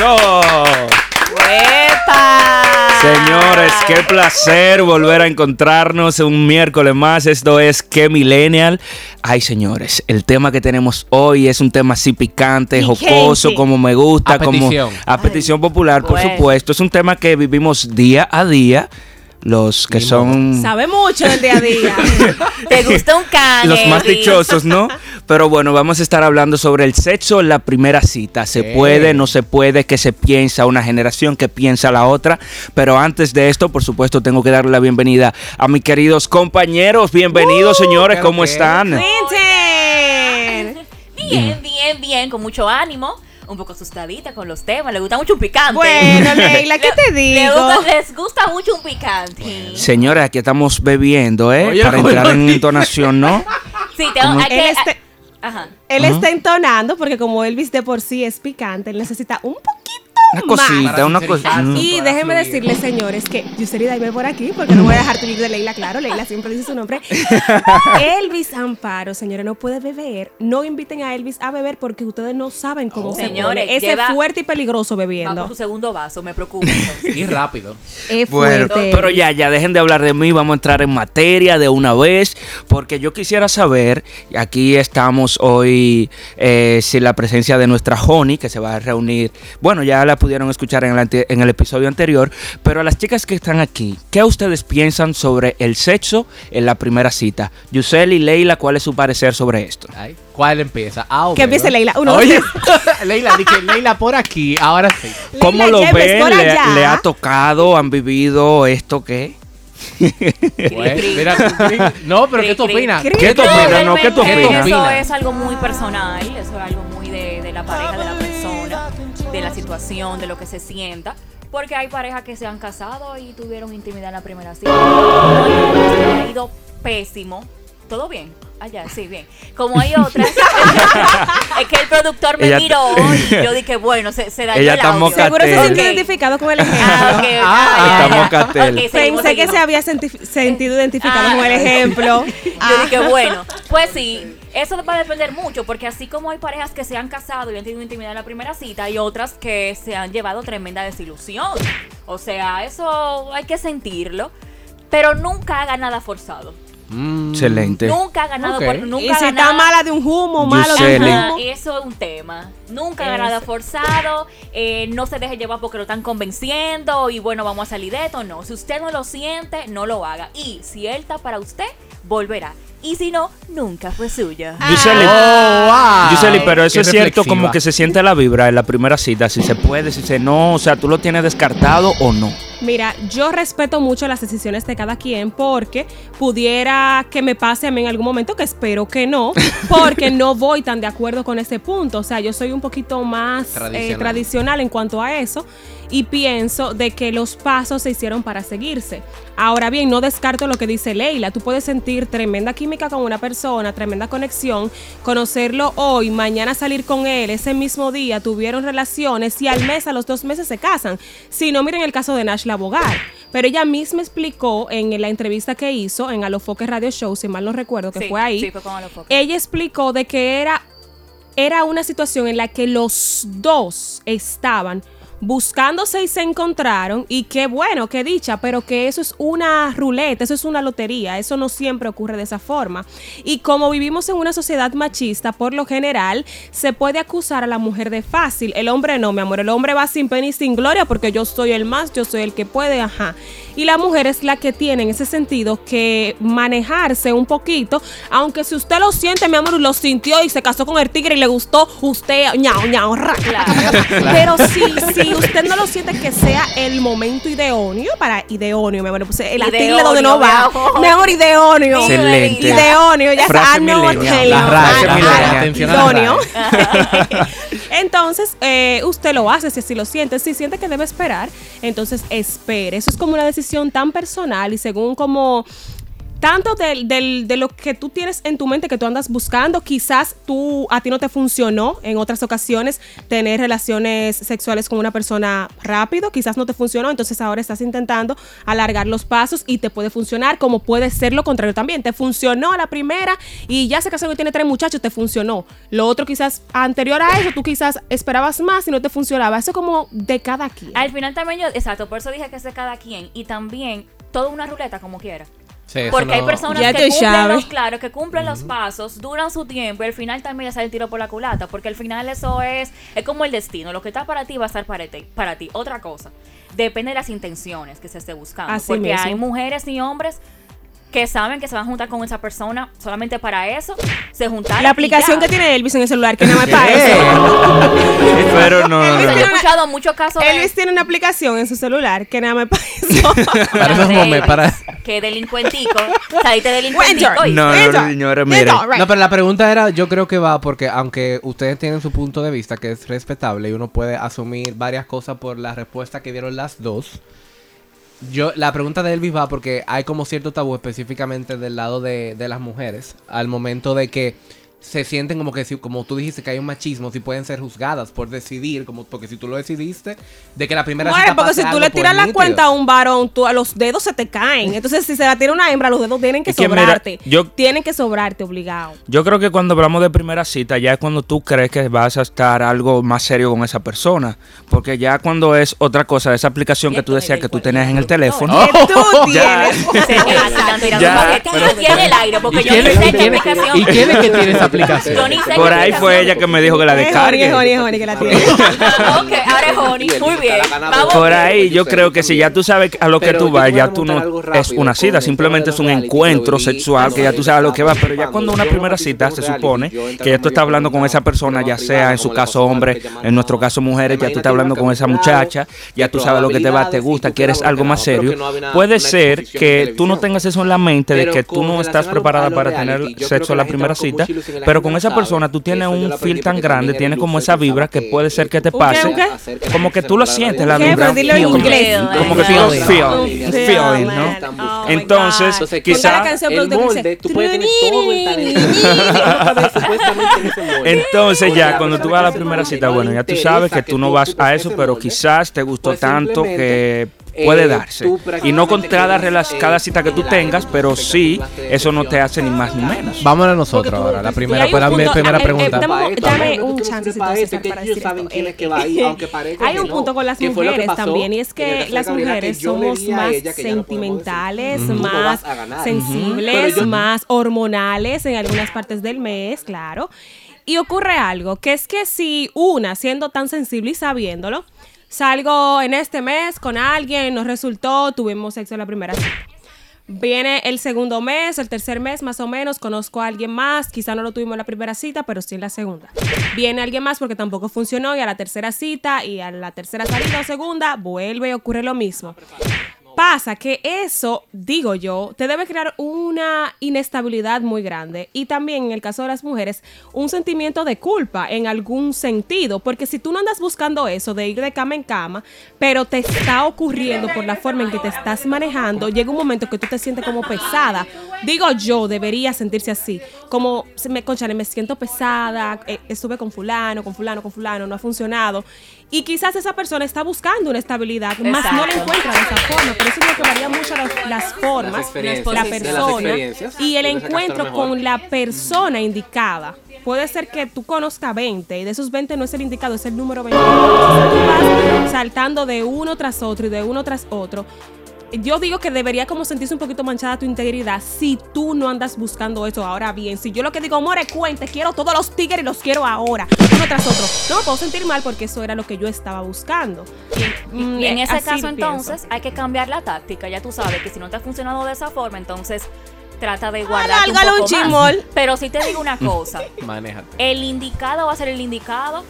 Eso. Señores, qué placer volver a encontrarnos un miércoles más. Esto es Que Millennial. Ay, señores, el tema que tenemos hoy es un tema así picante, jocoso, como me gusta, A como petición. a petición popular, por Bueno. supuesto. Es un tema que vivimos día a día. Los que son Sabe mucho del día a día. ¿Te gusta un can? los más dichosos, ¿no? Pero bueno, vamos a estar hablando sobre el sexo en la primera cita. ¿Se Eh. puede, no se puede? ¿Qué se piensa una generación? ¿Qué piensa la otra? Pero antes de esto, por supuesto, tengo que darle la bienvenida a mis queridos compañeros. Bienvenidos, señores. claro ¿Cómo están? Bien, bien, bien, con mucho ánimo. Un poco asustadita con los temas. Le gusta mucho un picante. Bueno, Leila, ¿qué te Le digo? gusta- les gusta mucho un picante. Señores, aquí estamos bebiendo, ¿eh? Oye, Para entrar en entonación, ¿no? Sí, tengo, hay Él, que... este- Ajá. él Ajá. está entonando porque como Elvis de por sí es picante, él necesita un poquito Una cosita, una cosita. Y Para déjenme decirles, señores, que Yuseri Daime por aquí, porque no voy a dejar tu de Leila, claro, Leila siempre dice su nombre. Elvis Amparo, señores, no puede beber. No inviten a Elvis a beber porque ustedes no saben cómo se Señores, pone. Ese es fuerte y peligroso Vamos bebiendo. su segundo vaso, me preocupa. Y rápido. Es Bueno, fuerte. pero ya, ya dejen de hablar de mí, vamos a entrar en materia de una vez, porque yo quisiera saber, aquí estamos hoy eh, sin la presencia de nuestra Honey, que se va a reunir, bueno, ya la pudieron escuchar en el, ante- en el episodio anterior, pero a las chicas que están aquí, ¿qué ustedes piensan sobre el sexo en la primera cita? Yuseli, Leila, ¿cuál es su parecer sobre esto? Ay, ¿Cuál empieza? A o Que empiece. Leila. Uno, Oye, Leila, dije Leila por aquí, ahora sí. ¿Cómo Leila lo Yepes, ven? por ¿Le, ha tocado? ¿Han vivido esto qué? Mira, no, pero ¿qué tú opinas? ¿Qué tú opinas? No, ¿qué tú realmente opinas? Eso es algo muy personal, eso es algo muy de, de la pareja, de la persona, de la situación, de lo que se sienta. Porque hay parejas que se han casado y tuvieron intimidad en la primera cita. Ha ido pésimo. ¿Todo bien? Allá, sí, bien. Como hay otras, es que el productor me Ella- miró y yo dije, bueno, se, se dañó Ella el audio. Seguro se Catel. siente Ok. identificado con el ejemplo. Ah, ok, Ah, ya, ya, está ya. seguimos, Pensé que seguimos. se había senti- sentido identificado Ah. con el ejemplo. Yo dije, bueno, pues sí, eso va a depender mucho, porque así como hay parejas que se han casado y han tenido intimidad en la primera cita, hay otras que se han llevado tremenda desilusión. O sea, eso hay que sentirlo, pero nunca haga nada forzado. Mm, Excelente. Nunca haga nada Ok. por nunca y si está mala de un humo, malo de un humo. eso es un tema. Nunca haga nada Eso. forzado, eh, no se deje llevar porque lo están convenciendo y bueno, vamos a salir de esto. No, si usted no lo siente, no lo haga. Y si él está para usted, volverá. Y si no, nunca fue suya. Yuseli, Oh, wow. Pero eso Qué es cierto reflexiva. como que se siente la vibra en la primera cita, si se puede, si se no, o sea, tú lo tienes descartado o no. Mira, yo respeto mucho las decisiones de cada quien porque pudiera que me pase a mí en algún momento, que espero que no, porque no voy tan de acuerdo con ese punto. O sea, yo soy un poquito más eh, Tradicional. tradicional en cuanto a eso y pienso de que los pasos se hicieron para seguirse. Ahora bien, no descarto lo que dice Leila. Tú puedes sentir tremenda química con una persona, tremenda conexión, conocerlo hoy, mañana salir con él, ese mismo día tuvieron relaciones y al mes, a los dos meses se casan. Si no, miren el caso de Nash Labogar. Pero ella misma explicó en la entrevista que hizo en Alofoque Radio Show, si mal no recuerdo, que Sí, fue ahí. sí, fue con Alofoque. Ella explicó de que era, era una situación en la que los dos estaban buscándose y se encontraron y qué bueno, qué dicha, pero que eso es una ruleta, eso es una lotería, eso no siempre ocurre de esa forma. Y como vivimos en una sociedad machista, por lo general, se puede acusar a la mujer de fácil, el hombre no, mi amor, el hombre va sin pena y sin gloria porque yo soy el más, yo soy el que puede, ajá. Y la mujer es la que tiene en ese sentido que manejarse un poquito, aunque si usted lo siente, mi amor, lo sintió y se casó con el tigre y le gustó, usted, ñao, ñao, ra. Pero si, si usted no lo siente que sea el momento idóneo para idóneo, mi amor, pues el tilde donde no va. mi amor. Idóneo. Excelente. Idóneo, ya está. No, idóneo. Entonces, eh, usted lo hace si así lo siente. Si siente que debe esperar, entonces espere. Eso es como una decisión tan personal y según como tanto del, del- de lo que tú tienes en tu mente que tú andas buscando, quizás tú a ti no te funcionó en otras ocasiones tener relaciones sexuales con una persona rápido, quizás no te funcionó, entonces ahora estás intentando alargar los pasos y te puede funcionar, como puede ser lo contrario también. Te funcionó la primera y ya se casó y tiene tres muchachos, te funcionó. Lo otro quizás anterior a eso, tú quizás esperabas más y no te funcionaba. Eso como de cada quien. Al final también yo, exacto, por eso dije que es de cada quien. Y también, toda una ruleta como quiera. Sí, Porque hay personas Ya que cumplen los, claro, que cumplen los pasos, duran su tiempo y al final también les sale el tiro por la culata. Porque al final eso es, es como el destino. Lo que está para ti va a estar para ti. Para ti. Otra cosa, depende de las intenciones que se esté buscando. Así porque mismo. hay mujeres y hombres que saben que se van a juntar con esa persona solamente para eso. Se juntaron. La y aplicación ya. que tiene Elvis en el celular, que nada más para eso. Pero no, Elvis no, yo he tiene una- escuchado muchos casos de- Elvis tiene una aplicación en su celular que nada más para eso. Para esos momentos, para- Que delincuentico. Saliste delincuentico. ¿oíste? No, no, señores, mire. No, pero la pregunta era, yo creo que va porque aunque ustedes tienen su punto de vista que es respetable y uno puede asumir varias cosas por la respuesta que dieron las dos, yo la pregunta de Elvis va porque hay como cierto tabú específicamente del lado de, de las mujeres al momento de que se sienten como que si, como tú dijiste que hay un machismo, si pueden ser juzgadas por decidir, como porque si tú lo decidiste, de que la primera Bueno, porque si tú le tiras la nítido. cuenta a un varón, tú, a los dedos se te caen. Entonces, si se la tira una hembra, los dedos tienen que Es que mira, sobrarte. yo- Tienen que sobrarte, obligado. Yo creo que cuando hablamos de primera cita, ya es cuando tú crees que vas a estar algo más serio con esa persona. Porque ya cuando es otra cosa, esa aplicación que tú decías que tú tenías en el teléfono. Que tú tienes. Se están tirando Ya, paquetes pero- aquí en el aire porque ¿Y yo quién ni es- sé y qué quién es- aplicación. ¿Y quién es que tiene esa aplicación? Yo ni sé Por ahí fue ella que me dijo que la es descargue. Honey, es Honey que la tiene. ok, ahora es Honey. Muy bien. Por ahí yo creo que si ya tú sabes a lo que tú vas, ya tú no es una cita, simplemente es un encuentro sexual que ya tú sabes a lo que va. Pero ya cuando una primera cita se supone que ya tú estás hablando con esa persona, ya sea en su caso hombre, en nuestro caso mujeres, ya tú estás hablando con esa muchacha, ya tú sabes lo que te va, te gusta, quieres algo más serio. Puede ser que tú no tengas eso en la mente de que tú no estás preparada para tener sexo a la primera cita, pero con esa persona tú tienes un feel tan grande, tienes como esa vibra que puede ser que te ¿Un qué, pase, como que tú lo sientes, la vibra. Como- que lo feel, Feeling. feeling, ¿no? Oh Entonces, God. Entonces, Ponte quizá- la canción, el molde, dice, tú puedes tener todo el talento. Entonces ya cuando tú vas a la primera cita, no bueno, ya tú sabes que tú no vas a eso, pero quizás te gustó pues tanto que puede eh, darse. Y no con cada, relas- eh, cada cita que tú tengas, pero sí, eso no te hace ni más ni menos. Vámonos nosotros Porque tú- ahora. La primera, para mi primera eh, eh, pregunta. dame- un chancecito, para esto, César, que para ellos decir saben esto. quién es que va ahí, aunque parezca Hay un punto con las mujeres también, y es que las mujeres somos a más sentimentales, más a sensibles, más hormonales en algunas partes del mes, claro. Y ocurre algo, que es que si una, siendo tan sensible y sabiéndolo, salgo en este mes con alguien, nos resultó, tuvimos sexo la primera cita. Viene el segundo mes, el tercer mes más o menos, conozco a alguien más, quizá no lo tuvimos en la primera cita, pero sí en la segunda. Viene alguien más porque tampoco funcionó y a la tercera cita y a la tercera salida o segunda vuelve y ocurre lo mismo. Pasa que eso, digo yo, te debe crear una inestabilidad muy grande y también en el caso de las mujeres un sentimiento de culpa en algún sentido, porque si tú no andas buscando eso de ir de cama en cama, pero te está ocurriendo por la forma en que te estás manejando, llega un momento que tú te sientes como pesada. Digo yo, debería sentirse así, como me conchale, me siento pesada, eh, estuve con fulano, con fulano, con fulano, no ha funcionado. Y quizás esa persona está buscando una estabilidad, más no la Exacto. encuentra de esa forma. Por eso es que varía mucho las, las formas, Las la persona y el encuentro con la persona indicada. Puede ser que tú conozcas 20 y de esos 20 no es el indicado, es el número 20. Entonces tú vas saltando de uno tras otro y de uno tras otro. Yo digo que debería como sentirse un poquito manchada tu integridad si tú no andas buscando eso. Ahora bien, si yo lo que digo, more, cuente, quiero todos los tigres y los quiero ahora, uno tras otro. No me puedo sentir mal porque eso era lo que yo estaba buscando. Mm, Y en eh, ese así caso, pienso. entonces, hay que cambiar la táctica. Ya tú sabes que si no te ha funcionado de esa forma, entonces trata de guardar un poco un más. Pero si te digo una cosa, Manéjate. el indicado va a ser el indicado,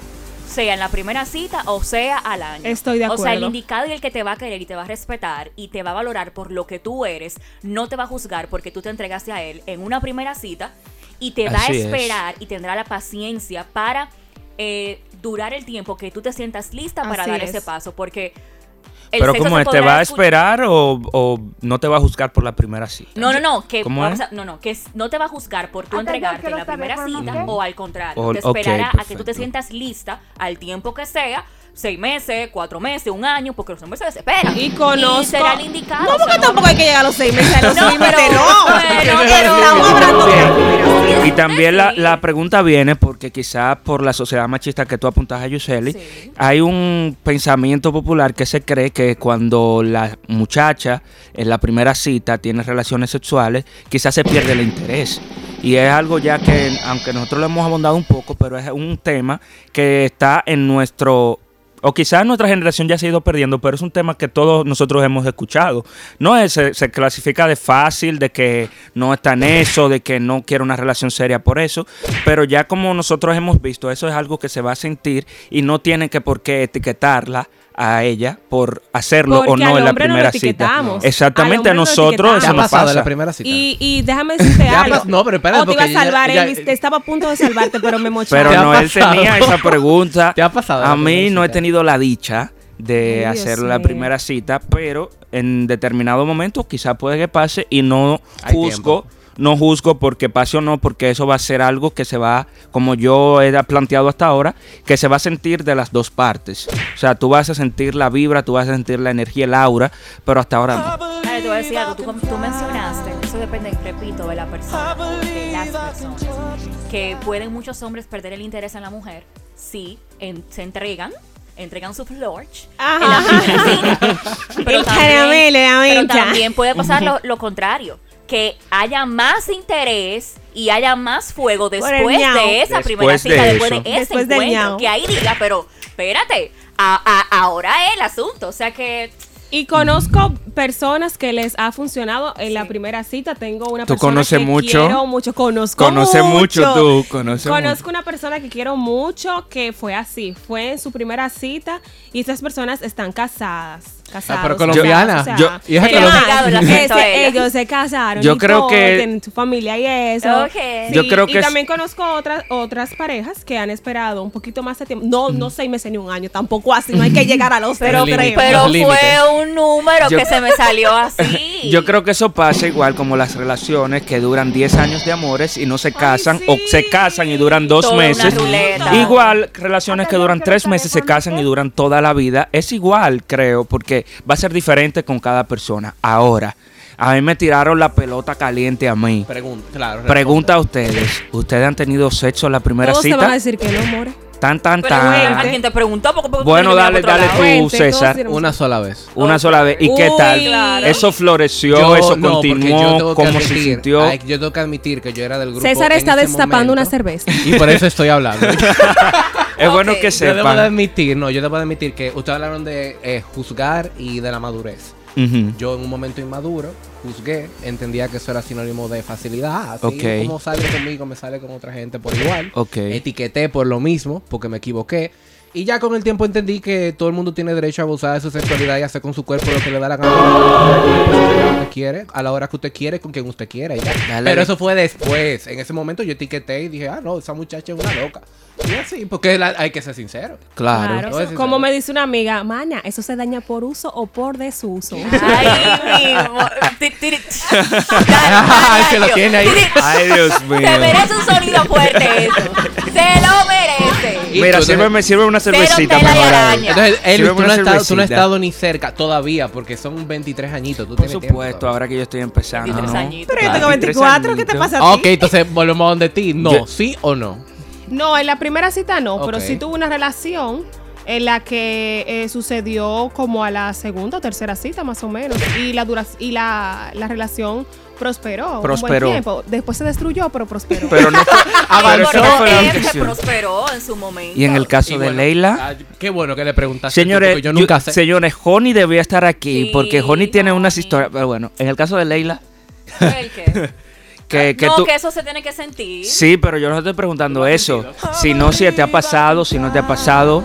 sea en la primera cita o sea al año. Estoy de O sea, el acuerdo. indicado y el que te va a querer y te va a respetar y te va a valorar por lo que tú eres, no te va a juzgar porque tú te entregaste a él en una primera cita y te va a es. esperar y tendrá la paciencia para eh, durar el tiempo que tú te sientas lista para Así dar es. ese paso. Porque el Pero sexo ¿cómo se es? ¿Te va a esperar o, o no te va a juzgar por la primera cita? No, no, no, que no, no, que no te va a juzgar por tú Ah, entregarte en la primera cita o al contrario, O- te ok, esperará a que tú te sientas lista al tiempo que sea, seis meses, cuatro meses, un año, porque los hombres se desesperan. Y conozco. será el indicado. No, o sea, porque no- tampoco hay que llegar a los seis meses. A los No, seis meses pero- no. pero- Pero pero- estamos hablando de la primera Y también la, la pregunta viene porque quizás por la sociedad machista que tú apuntas a Yuseli, Sí. hay un pensamiento popular que se cree que cuando la muchacha en la primera cita tiene relaciones sexuales, quizás se pierde el interés. Y es algo ya que, aunque nosotros lo hemos abondado un poco, pero es un tema que está en nuestro o quizás nuestra generación ya se ha ido perdiendo, pero es un tema que todos nosotros hemos escuchado. No es, se, se clasifica de fácil, de que no está en eso, de que no quiere una relación seria por eso, pero ya como nosotros hemos visto, eso es algo que se va a sentir y no tienen que por qué etiquetarla a ella por hacerlo Porque o no en la no primera cita. Exactamente, a no nosotros ¿Te eso nos pasa. la primera cita? Y, y déjame decirte algo. pas- no, pero espérate, Oh, te iba a ya- salvar, ya-. Te estaba a punto de salvarte, pero me mochaste. Pero ¿Te ha no, él tenía esa pregunta. ¿Te ha pasado A mí no he tenido la dicha de Ay, Dios hacer la mío. primera cita, pero en determinado momento quizá puede que pase y no Hay juzgo, no juzgo porque pase o no, porque eso va a ser algo que se va, como yo he planteado hasta ahora, que se va a sentir de las dos partes. O sea, tú vas a sentir la vibra, tú vas a sentir la energía, el aura, pero hasta ahora no. Dale, te voy a decir algo. Tú, tú mencionaste, eso depende, repito, de la persona, de las personas, que pueden muchos hombres perder el interés en la mujer si en- se entregan, entregan su florch en la. Pero también, pero también puede pasar lo, lo contrario. Que haya más interés y haya más fuego después de esa Después primera de cita, después eso. de ese Después encuentro. Que ahí diga, pero espérate, a- a- ahora es el asunto. O sea que Y conozco personas que les ha funcionado en la primera cita. Tengo una ¿Tú persona conoces que mucho? quiero mucho. Conozco Conoce mucho tú, conoce Conozco una persona que quiero mucho que fue así. Fue en su primera cita y esas personas están casadas. Casados, Ah, pero colombiana. o sea, Yo- ellos se casaron. Yo y creo todo, que- tienen su familia y eso. Yo creo que y es- también conozco otras otras parejas que han esperado un poquito más de tiempo. No, no seis meses ni un año, tampoco así. No hay que llegar a los Pero, creo. pero Los fue un número Yo- que se me salió así. Yo creo que eso pasa igual como las relaciones que duran 10 años de amores y no se casan sí. o se casan y duran dos Toda meses. Igual relaciones que Hasta yo duran tres meses se casan y duran toda la vida. Es igual, creo, porque va a ser diferente con cada persona. Ahora, a mí me tiraron la pelota caliente a mí. Pregunta, claro. Pregunta a ustedes, ¿ustedes han tenido sexo en la primera Todos te van a cita? decir que no, more. Tan, tan, Pero, tan. güey, alguien te preguntó porque porque Bueno, dale, dale tú, César. Una sola vez. Una sola vez. ¿Y qué tal? claro. ¿Eso floreció? Yo ¿Eso no, continuó? tengo que ¿Cómo se admitir- sintió? ay, yo tengo que admitir que yo era del grupo. César en está ese destapando una cerveza. Y por eso estoy hablando. Es bueno que yo debo de sepan. admitir, no, yo debo de admitir que ustedes hablaron de eh, juzgar y de la madurez. Yo en un momento inmaduro juzgué, entendía que eso era sinónimo de facilidad. Así como sale conmigo, me sale con otra gente por igual. Ok. Etiqueté por lo mismo, porque me equivoqué. Y ya con el tiempo entendí que todo el mundo tiene derecho a abusar de su sexualidad y hacer con su cuerpo lo que le da la gana. Quiere, a la hora que usted quiere, con quien usted quiera. y ya. Dale. Pero eso fue después. En ese momento yo etiqueté y dije, ah, no, esa muchacha es una loca. Y así, porque la- hay que ser sincero. Claro. Como sincero. me dice una amiga, Maña, eso se daña por uso o por desuso. Ay, Ay, que lo tiene ahí. Ay, Dios mío. Se merece un sonido fuerte eso. Se lo merece. Mira, tú, sírveme, sírveme una cervecita. Entonces, Sírveme tú no, estado, tú no has estado ni cerca todavía, porque son 23 añitos. Tú Por tiempo supuesto, ahora que yo estoy empezando, 23 ¿no? añitos. Pero yo tengo 23 24, ¿qué te pasa a ti? Ok, entonces volvemos a donde ti. No, Yo- ¿sí o no? No, en la primera cita no, pero sí tuve una relación en la que eh, sucedió como a la segunda o tercera cita más o menos y la dura y la, la relación prosperó, Prosperó. un buen tiempo. Después se destruyó, pero prosperó. Pero no fue, pero eso no fue la Porque se intención. prosperó en su momento. Y en el caso Y de bueno, Leila, ah, qué bueno que le preguntaste. señores, yo nunca yo- sé. señores, Honey debía estar aquí Sí, porque Honey tiene unas historias, pero bueno, en el caso de Leila, ¿El qué? que, que no, tú... que eso se tiene que sentir. Sí, pero yo no estoy preguntando eso, sino si te ha pasado, si no te ha pasado.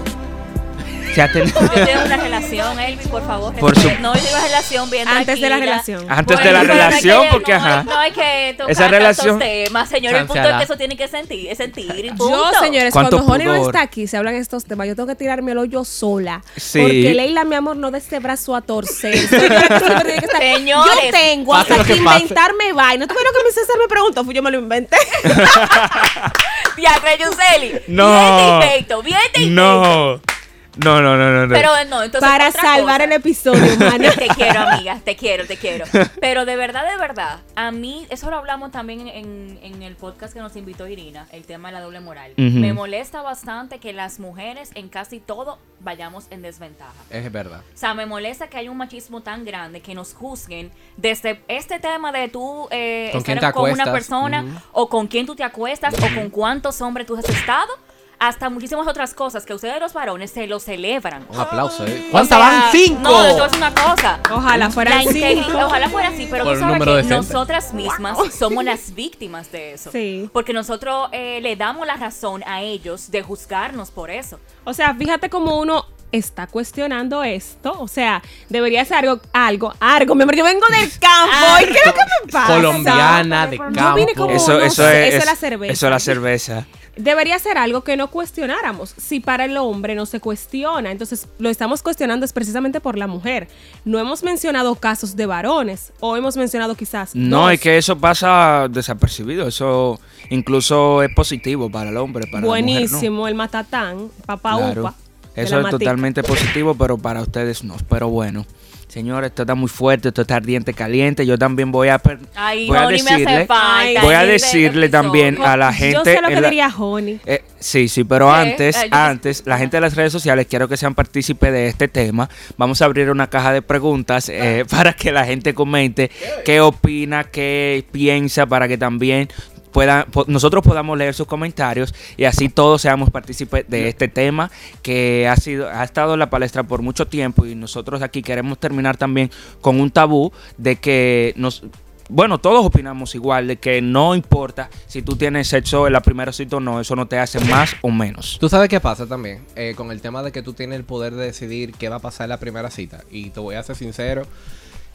Se ha tenido... Yo tengo una relación, Elvis, por favor. Por su- No, yo una relación bien Antes de la relación. Antes de la no relación, que- porque no ajá. hay- No hay que tocar Esa tantos relación- temas, señor. El punto es que eso tiene que sentir, es sentir y Yo, señores, ¿Cuánto cuando Honey no está aquí, se hablan estos temas, yo tengo que tirarme el hoyo sola. Sí. Porque Leila, mi amor, no de este brazo a torcer. Yo la que siempre tiene que estar- Señores, yo tengo hasta que, inventarme vaina. ¿Tú ves lo que mi César me preguntó? Fui yo me lo inventé. Diacre Yuseli. No. Bien te invento, bien te invento. No. No, no, no, no. no. Pero no, entonces. Para salvar cosa. el episodio, mana. te quiero, amiga, te quiero, te quiero. Pero de verdad, de verdad, a mí, eso lo hablamos también en, en el podcast que nos invitó Irina, el tema de la doble moral. Me molesta bastante que las mujeres en casi todo vayamos en desventaja. Es verdad. O sea, me molesta que haya un machismo tan grande que nos juzguen desde este tema de tú eh, ¿Con estar con una persona Ujú. o con quién tú te acuestas o con cuántos hombres tú has estado, hasta muchísimas otras cosas que ustedes los varones se lo celebran. Un aplauso, ¿eh? O ¿Cuántas sea, van? ¡Cinco! No, te voy a decir una cosa. Ojalá integri- cinco. Ojalá fuera así, pero Por tú sabes que decente. nosotras mismas somos las víctimas de eso. Sí. Porque nosotros eh, le damos la razón a ellos de juzgarnos por eso. O sea, fíjate cómo uno está cuestionando esto. O sea, debería ser algo, algo, algo. Mi amor, yo vengo del campo. ¿Y qué es lo que me pasa? Colombiana, de Yo vine campo. como- Eso, no eso sé, es, eso es la cerveza. Eso es la cerveza. Debería ser algo que no cuestionáramos. Si para el hombre no se cuestiona, entonces lo estamos cuestionando es precisamente por la mujer. No hemos mencionado casos de varones o hemos mencionado quizás. No, dos. es que eso pasa desapercibido. Eso incluso es positivo para el hombre, para Buenísimo, la mujer, ¿no? el matatán, papá Claro. upa. Eso es totalmente positivo, pero para ustedes no. Pero bueno, señores, esto está muy fuerte, esto está ardiente, caliente. Yo también voy a, per- Ay, voy a Honey, me hace decirle, falta. voy a decirle también a la gente. Yo sé lo que la- diría Honey. Eh, sí, sí, pero ¿Qué? antes, Ay, antes, la gente de las redes sociales, quiero que sean partícipes de este tema. Vamos a abrir una caja de preguntas eh, para que la gente comente qué opina, qué piensa, para que también nosotros podamos leer sus comentarios y así todos seamos partícipes de este tema que ha sido, ha estado en la palestra por mucho tiempo y nosotros aquí queremos terminar también con un tabú de que nos bueno, todos opinamos igual de que no importa si tú tienes sexo en la primera cita o no, eso no te hace más o menos. Tú sabes qué pasa también Eh, con el tema de que tú tienes el poder de decidir qué va a pasar en la primera cita. Y te voy a ser sincero,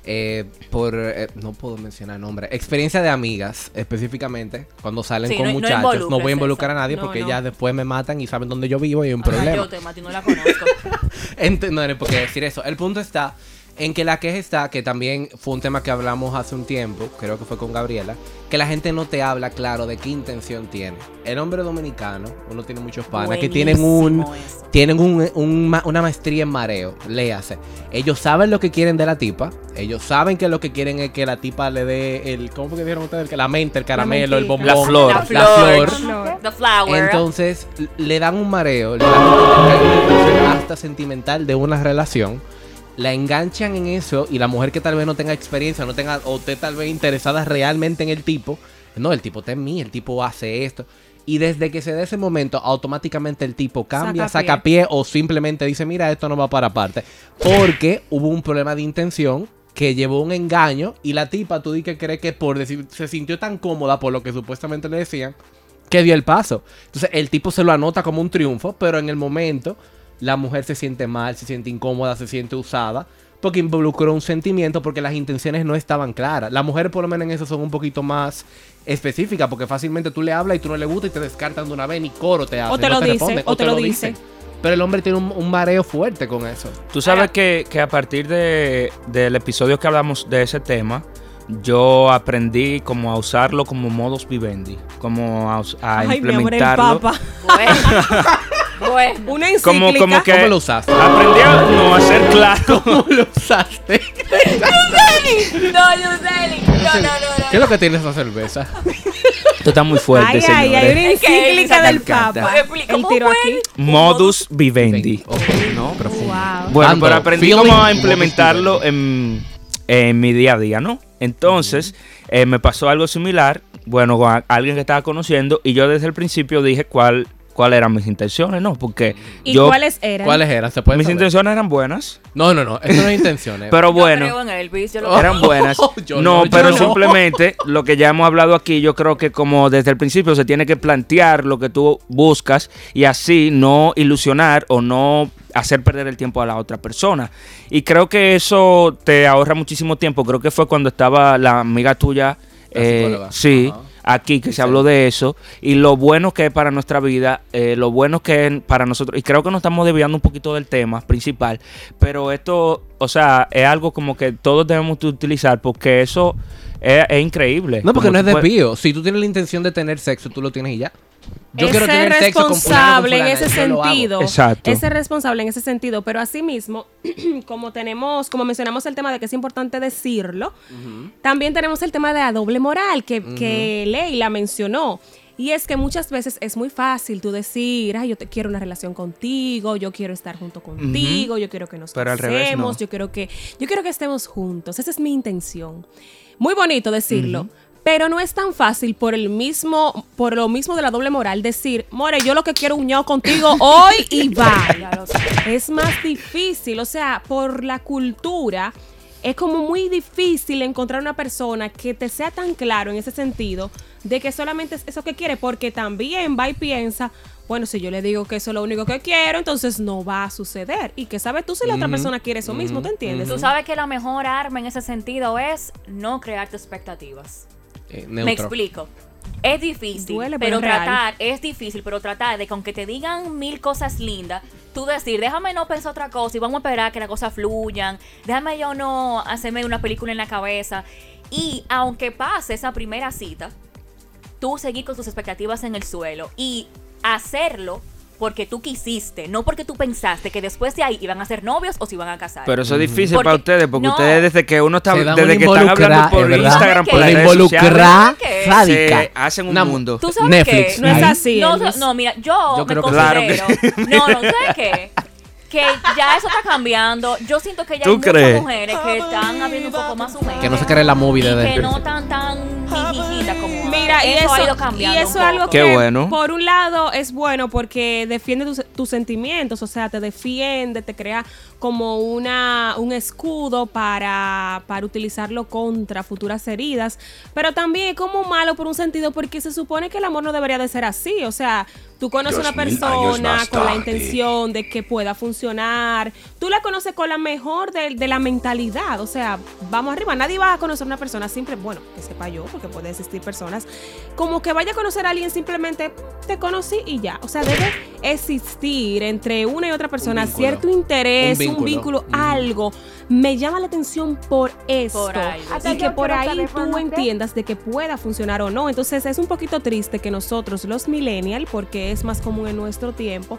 eh, por eh, no puedo mencionar nombre, experiencia de amigas específicamente, cuando salen Sí, con no- muchachos, no, voy a involucrar a nadie No, porque ya después me matan y saben dónde yo vivo y hay un Ajá, problema. yo te no la conozco. Ent- no, no hay por qué decir eso. El punto está en que la queja está, que también fue un tema que hablamos hace un tiempo, creo que fue con Gabriela, que la gente no te habla claro de qué intención tiene. El hombre dominicano, uno tiene muchos panas que tienen un eso. tienen un- una maestría en mareo, léase. Ellos saben lo que quieren de la tipa, ellos saben que lo que quieren es que la tipa le dé el ¿cómo que dijeron ustedes? Que la mente, el caramelo, el bombón, La flor. La la flor. flor. The flower. Entonces le dan un mareo, le dan hasta sentimental de una relación, la enganchan en eso y la mujer que tal vez no tenga experiencia, no tenga o esté tal vez interesada realmente en el tipo, no, el tipo está en mí, el tipo hace esto. Y desde que se dé ese momento, automáticamente el tipo cambia, Saca saca pie o simplemente dice, mira, esto no va para aparte. Porque hubo un problema de intención que llevó un engaño y la tipa, tú di que cree que por decir, se sintió tan cómoda por lo que supuestamente le decían, que dio el paso. Entonces el tipo se lo anota como un triunfo, pero en el momento la mujer se siente mal, se siente incómoda, se siente usada, porque involucró un sentimiento, porque las intenciones no estaban claras. Las mujeres por lo menos en eso son un poquito más específicas, porque fácilmente tú le hablas y tú no le gusta y te descartan de una vez, ni coro te hace. O te no lo dice, o te lo dice. Pero el hombre tiene un, un mareo fuerte con eso. Tú sabes que, que a partir de, del episodio que hablamos de ese tema, yo aprendí como a usarlo como modus vivendi, como a, a Ay, mi amor, el implementarlo. papa. Bueno. Una Como, encíclica. como que ¿Cómo lo usaste? aprendí a no hacer claro. ¿Cómo lo usaste? No, Yuseli. No, no, no, no. ¿Qué es lo que tiene esa cerveza? Esto está muy fuerte, Ay, ay, señores. hay una encíclica del papa. Explica, El ¿cómo tiro fue? aquí. Modus vivendi. Ok, no, profundo. Wow. Bueno, Ando, pero aprendí cómo a implementarlo en, en mi día a día, ¿no? Entonces, eh, me pasó algo similar, bueno, con a- alguien que estaba conociendo, y yo desde el principio dije cuál, cuál eran mis intenciones, ¿no? Porque ¿Y yo, cuáles eran? ¿Cuáles eran? ¿Se puede mis saber? intenciones eran buenas, No, no, no. Eso no es intenciones. pero Yo bueno. creo en Elvis, yo lo eran buenas. Yo no, no, yo pero no. simplemente lo que ya hemos hablado aquí, yo creo que como desde el principio se tiene que plantear lo que tú buscas y así no ilusionar o no hacer perder el tiempo a la otra persona. Y creo que eso te ahorra muchísimo tiempo. Creo que fue cuando estaba la amiga tuya, La eh, sí, Ajá. Aquí que se habló de eso y lo bueno que es para nuestra vida, eh, lo bueno que es para nosotros. Y creo que nos estamos desviando un poquito del tema principal, pero esto, o sea, es algo como que todos debemos de utilizar porque eso es, es increíble. No, porque no es tú puedes- desvío. Si tú tienes la intención de tener sexo, tú lo tienes y ya. Yo es quiero ser tener sexo con fulano, con responsable en ese sentido. Exacto. Es ser responsable en ese sentido. Pero asimismo, como tenemos, como mencionamos el tema de que es importante decirlo, también tenemos el tema de la doble moral que, que Leila mencionó. Y es que muchas veces es muy fácil tú decir, ay, yo te quiero una relación contigo, yo quiero estar junto contigo, yo quiero que nos Pero al revés, casemos, no. yo quiero que, yo quiero que estemos juntos. Esa es mi intención. Muy bonito decirlo. Pero no es tan fácil por el mismo, por lo mismo de la doble moral, decir, More, yo lo que quiero uñado contigo hoy y va. Ya lo sé. Es más difícil, o sea, por la cultura, es como muy difícil encontrar una persona que te sea tan claro en ese sentido de que solamente es eso que quiere, porque también va y piensa, bueno, si yo le digo que eso es lo único que quiero, entonces no va a suceder. Y que sabes tú si la otra persona quiere eso mismo, ¿te entiendes? Tú sabes que la mejor arma en ese sentido es no crearte expectativas. Eh, Me explico. Es difícil, Duele, pero tratar, es difícil, pero tratar de que aunque te digan mil cosas lindas, tú decir, déjame no pensar otra cosa y vamos a esperar que las cosas fluyan, déjame yo no hacerme una película en la cabeza. Y aunque pase esa primera cita, tú seguir con tus expectativas en el suelo y hacerlo porque tú quisiste, no porque tú pensaste que después de ahí iban a ser novios o se iban a casar. Pero eso es difícil Porque- para ustedes, porque no. ustedes desde que uno está, desde que están hablando por es verdad. Instagram, por las redes sociales, hacen un mundo. ¿Tú sabes Netflix. qué? No es así. No, mira, yo, Yo me Claro que considero. No, no, ¿sabes qué? Que ya eso está cambiando. Yo siento que ya ¿Tú hay muchas crees? mujeres que están abriendo un poco más su mente. Que no se cree la movie de que no tan tan como Mira, y eso, eso, ha ido y eso es algo. Qué que, bueno. por un lado, es bueno porque defiende tus, tus sentimientos, o sea, te defiende, te crea como una, un escudo para, para utilizarlo contra futuras heridas, pero también es como malo por un sentido porque se supone que el amor no debería de ser así, o sea, tú conoces a una persona con la intención de que pueda funcionar, tú la conoces con la mejor de, de la mentalidad, o sea, vamos arriba, nadie va a conocer a una persona siempre, bueno, que sepa yo, porque puede existir personas, como que vaya a conocer a alguien simplemente te conocí y ya, o sea, debe existir entre una y otra persona vínculo. cierto interés, Un un vínculo. vínculo, Ujú. algo, me llama la atención por esto, Por y que por ahí tú entiendas de que pueda funcionar o no, entonces es un poquito triste que nosotros los millennials, porque es más común en nuestro tiempo,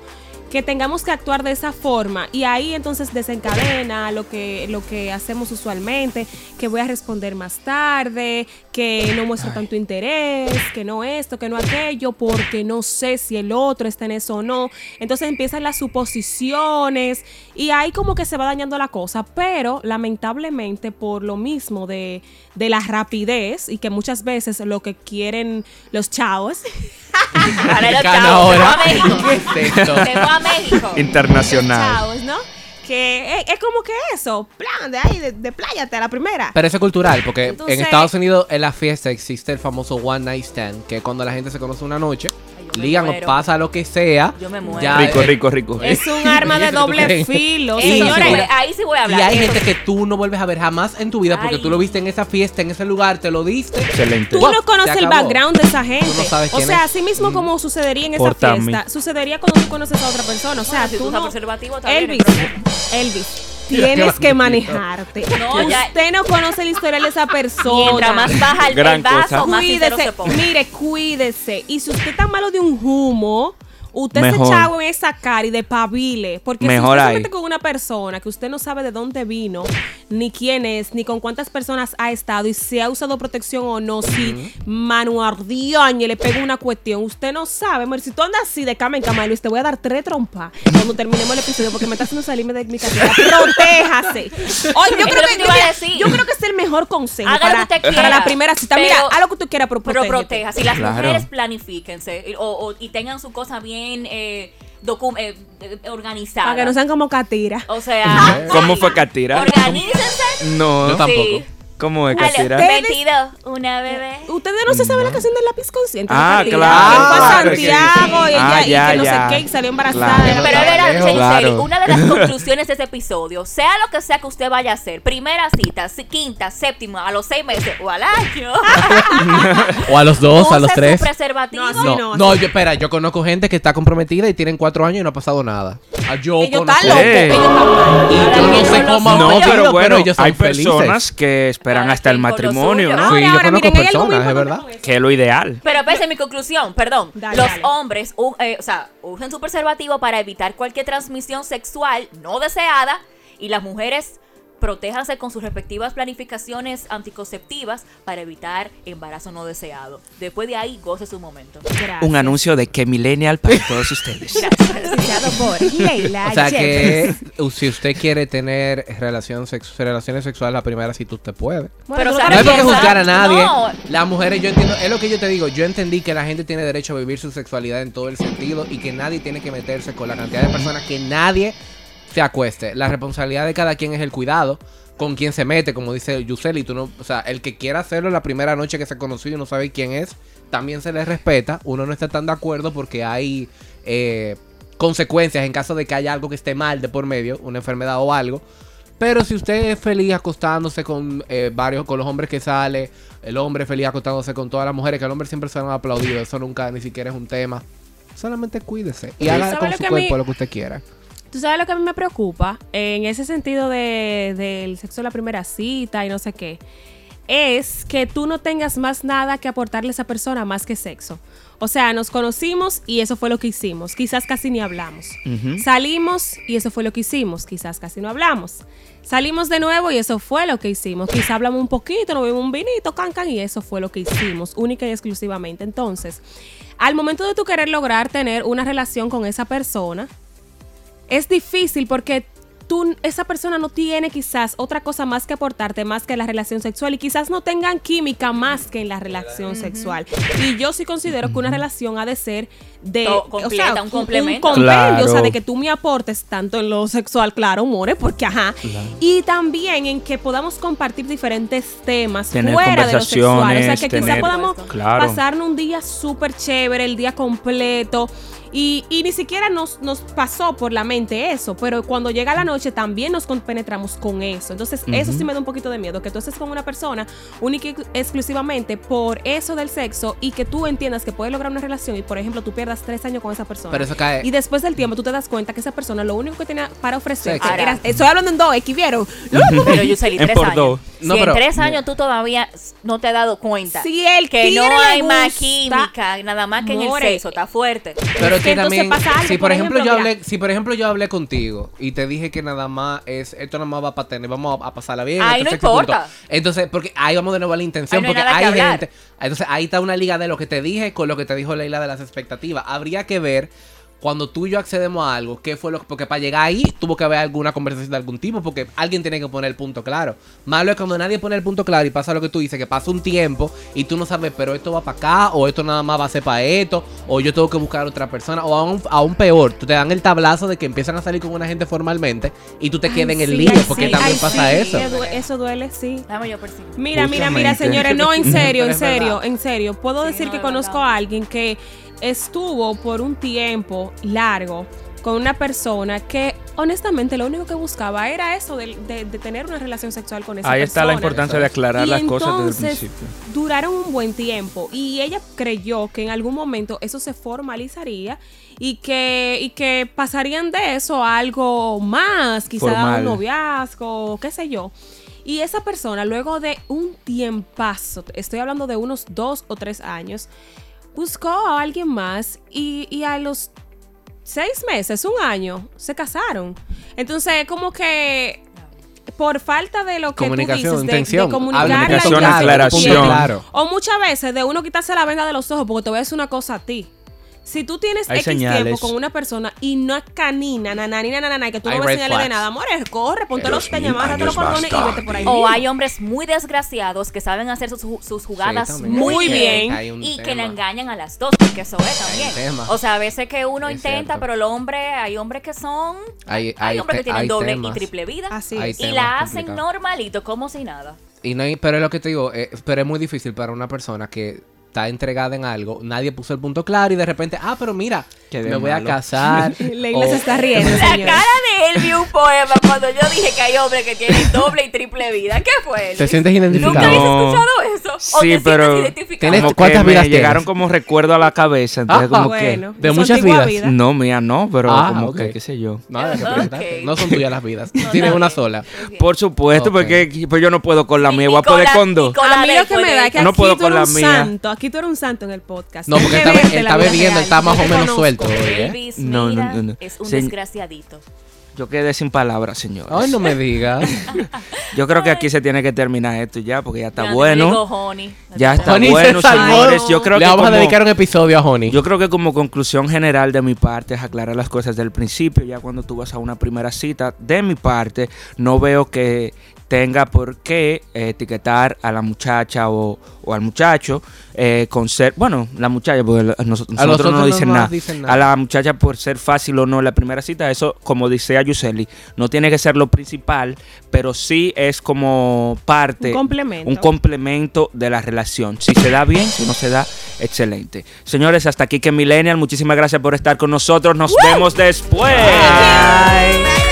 que tengamos que actuar de esa forma. Y ahí entonces desencadena lo que, lo que hacemos usualmente, que voy a responder más tarde, que no muestro tanto interés, que no esto, que no aquello, porque no sé si el otro está en eso o no. Entonces empiezan las suposiciones y ahí como que se va dañando la cosa, pero lamentablemente por lo mismo de, de la rapidez y que muchas veces lo que quieren los chavos Para los chavos, ahora. a México. ¿Qué es esto? Se fue a México. Internacional. chavos, ¿no? Que es, es como que eso, plan de ahí, de, de pláyate a la primera. Pero eso es cultural, porque Entonces- en Estados Unidos en la fiesta existe el famoso one night stand, que es cuando la gente se conoce una noche, O muero. pasa lo que sea. Yo me muero. ya, rico, rico, rico. es un arma de ¿Tú doble filo, señores. ahí sí voy a hablar. Y hay gente que tú no vuelves a ver jamás en tu vida porque Ay. tú lo viste en esa fiesta, en ese lugar, te lo diste. Excelente. Tú no conoces el background de esa gente. Tú no sabes o sea, es. así mismo como sucedería en esa fiesta, sucedería cuando tú conoces a otra persona. O sea, Bueno, si tú no... Elvis, Elvis, tienes que manejarte. No, ya- Usted no conoce la historia de esa persona. Mientras más baja el, Gran el vaso, cosa. más sincero Cuídese, se pone. mire, cuídese. Y si usted está malo de un humo, usted Mejor. se chavo en esa cara y de pabile. Porque Mejor si usted se mete con una persona que usted no sabe de dónde vino, ni quién es, ni con cuántas personas ha estado, y si ha usado protección o no, si mano ardiañe le pega una cuestión, usted no sabe. Amor, si tú andas así de cama en cama, Luis, te voy a dar tres trompas cuando terminemos el episodio porque me está haciendo salirme de mi cartera. Protéjase. Oye, yo creo que, que te iba a decir. yo creo que es el mejor consejo Haga lo para, que usted para la primera cita. Mira, pero- haz lo que tú quieras, pero Pero proteja. Si las Claro. mujeres planifíquense y- o, o- y tengan su cosa bien eh, docu- eh, eh, organizada. Para que no sean como Katira. O sea, ¿Cómo fue Katira? Organícense. No. Yo tampoco. Sí. ¿Cómo es? Ustedes- 22, una bebé. Ustedes no se saben la canción del lápiz consciente. Ah, claro, fue a claro, Santiago y, Ah, y ya, que no sé qué, y salió embarazada. Claro. Pero era, una de las conclusiones de ese episodio, sea lo que sea que usted vaya a hacer, primera cita, quinta, séptima, a los seis meses o al año, O a los dos, a los tres. su preservativo. No, así No, no, yo, espera, yo conozco gente que está comprometida y tienen cuatro años y no ha pasado nada. Ah, Yo Ellos conozco están locos, ellos están. Y yo no sé cómo No, pero bueno, ellos son hay felices. personas que esperan hasta el matrimonio. ¿no? Sí, yo Ahora, conozco miren, hay algo muy verdad. Que es lo ideal. Pero esa es mi conclusión, perdón. Dale, los dale. hombres, u- eh, o sea, usen su preservativo para evitar cualquier transmisión sexual no deseada y las mujeres protéjanse con sus respectivas planificaciones anticonceptivas para evitar embarazo no deseado. Después de ahí, goce su momento. Gracias. Un anuncio de que Millennial para todos ustedes. Auspiciado por Leila O sea que si usted quiere tener relación sex- relaciones sexuales la primera cita usted puede. Bueno, Pero, tú No es piensa- juzgar a nadie. No. Las mujeres, yo entiendo, es lo que yo te digo. Yo entendí que la gente tiene derecho a vivir su sexualidad en todo el sentido y que nadie tiene que meterse con la cantidad de personas que nadie se acueste. La responsabilidad de cada quien es el cuidado con quien se mete, como dice Yuseli. Tú no, o sea, el que quiera hacerlo la primera noche que se conoció y no sabe quién es, también se le respeta. Uno no está tan de acuerdo porque hay eh, consecuencias en caso de que haya algo que esté mal de por medio, una enfermedad o algo. Pero si usted es feliz acostándose con eh, varios, con los hombres que sale, el hombre feliz acostándose con todas las mujeres, que el hombre siempre se van a aplaudir, eso nunca ni siquiera es un tema. Solamente cuídese y ¿Y haga con su cuerpo mí- lo que usted quiera. Tú sabes lo que a mí me preocupa en ese sentido de, del sexo de la primera cita y no sé qué. Es que tú no tengas más nada que aportarle a esa persona más que sexo. O sea, nos conocimos y eso fue lo que hicimos. Quizás casi ni hablamos. Salimos y eso fue lo que hicimos. Quizás casi no hablamos. Salimos de nuevo y eso fue lo que hicimos. Quizás hablamos un poquito, nos bebimos un vinito, cancan y eso fue lo que hicimos, única y exclusivamente. Entonces, al momento de tú querer lograr tener una relación con esa persona, es difícil porque tú, esa persona no tiene quizás otra cosa más que aportarte más que la relación sexual y quizás no tengan química más que en la relación sexual. Y yo sí considero que una relación ha de ser de To- completa, un complemento. compendio, o sea, de que tú me aportes tanto en lo sexual, claro, more, porque ajá, y también en que podamos compartir diferentes temas Tener fuera de lo sexual, o sea, que quizás podamos Claro. pasarnos un día súper chévere, el día completo. Y, y ni siquiera nos, nos pasó por la mente eso, pero cuando llega la noche también nos compenetramos con eso. Entonces, eso sí me da un poquito de miedo, que tú estés con una persona única y exclusivamente por eso del sexo y que tú entiendas que puedes lograr una relación y, por ejemplo, tú pierdas tres años con esa persona. Pero eso cae. Y después del tiempo tú te das cuenta que esa persona lo único que tenía para ofrecer Sexo. era, estoy hablando en dos, ¿eh? ¿Qué vieron? Pero Yuseli, En tres por años. dos. Si No, pero- en tres años tú todavía no te has dado cuenta Si el que no hay más química, nada más que en el sexo, está fuerte. Pero Es que que entonces también, pasa algo, si por por ejemplo, ejemplo, yo mira. hablé, si por ejemplo yo hablé contigo y te dije que nada más es, esto nada más va para tener, vamos a, a pasarla bien. Ahí no importa. Entonces, porque ahí vamos de nuevo a la intención, Ahí no hay porque hay gente, entonces ahí está una liga de lo que te dije con lo que te dijo Leila de las expectativas. Habría que ver cuando tú y yo accedemos a algo, qué fue lo porque para llegar ahí tuvo que haber alguna conversación de algún tipo, porque alguien tiene que poner el punto claro. Malo es cuando nadie pone el punto claro y pasa lo que tú dices, que pasa un tiempo y tú no sabes, pero esto va para acá, o esto nada más va a ser para esto, o yo tengo que buscar a otra persona, o aún, aún peor, tú te dan el tablazo de que empiezan a salir con una gente formalmente y tú te quedas en el Sí, lío, ay, porque sí, también ay, pasa sí, eso. Eso, duele, sí. Dame yo persigo. Mira, mira, mira, Justamente. señores, no, en serio, en serio, en serio. Puedo Sí, decir no, que conozco verdad. a alguien que estuvo por un tiempo largo con una persona que honestamente lo único que buscaba era eso de, de- de tener una relación sexual con esa Ahí persona. está la importancia de aclarar Y las cosas desde el entonces, principio. Duraron un buen tiempo y ella creyó que en algún momento eso se formalizaría y que, y que pasarían de eso a algo más, quizá un noviazgo, qué sé yo. Y esa persona, luego de un tiempazo, estoy hablando de unos dos o tres años, buscó a alguien más y, y a los seis meses, un año, se casaron. Entonces, como que por falta de lo que Comunicación, tú dices, de- intención. de, comunicar la Comunicación, tú aclaración. Claro. O muchas veces de uno quitarse la venda de los ojos, porque te voy a decir una cosa a ti. Si tú tienes Hay X señales. tiempo con una persona y no es canina, nananina, nanana, que tú Hay no ves señales de flags. nada, amor, corre, ponte los amárrate los cordones y vete por ahí. O mismo. hay hombres muy desgraciados que saben hacer sus, sus jugadas Sí, muy bien, y que le engañan a las dos, porque eso es también. O sea, a veces que uno Es intenta, cierto. pero el hombre, hay hombres que son, Hay, hay hay hombres que tienen hay doble temas. y triple vida Así Hay es. y la hacen normalito como si nada. Y no hay- pero es lo que te digo, eh, pero es muy difícil para una persona que está entregada en algo, nadie puso el punto claro y de repente, ah, pero mira, Qué me voy a casar. Leila se está riendo, La señor. cara de él vio un poema cuando yo dije que hay hombres que tienen doble y triple vida. ¿Qué fue? ¿Te sientes identificado? ¿Nunca habías escuchado eso? ¿O Sí, te pero sientes identificado? Tienes- Como ¿Cuántas que me vidas tienes? llegaron como recuerdo a la cabeza, entonces Ah, como bueno, de muchas vidas. que no, mía no, pero Ah, como que qué sé yo. No, hay que Ok. preguntarte. no son tuyas las vidas, No, tienes una sola. Por supuesto, porque pues yo no puedo con la mía, voy a poder con dos. A mí de lo que me da es que No aquí puedo tú con eres la un mía. santo. Aquí tú eres un santo en el podcast. No, porque que él está- bebiendo, está más o menos suelto. No, no, no, no. es un desgraciadito. Yo quedé sin palabras, señores. Ay, no me digas. Yo creo que aquí se tiene que terminar esto ya, porque ya está bueno. digo honey. Ya está se bueno, salvó. señores. Yo creo Le que vamos a como- dedicar un episodio a Honey. Yo creo que como conclusión general de mi parte es aclarar las cosas del principio. Ya cuando tú vas a una primera cita, de mi parte, no veo que tenga por qué eh, etiquetar a la muchacha o, o al muchacho eh, con ser, bueno, la muchacha, porque la- nos- nosotros, nosotros no, dicen nos nada. dicen nada. A la muchacha por ser fácil o no en la primera cita, eso como dice a Yuseli, no tiene que ser lo principal, pero sí es como parte, Un complemento. un complemento de la relación. Si se da bien, si no se da, excelente. Señores, hasta aquí que Millennial, muchísimas gracias por estar con nosotros. Nos vemos después. Bye.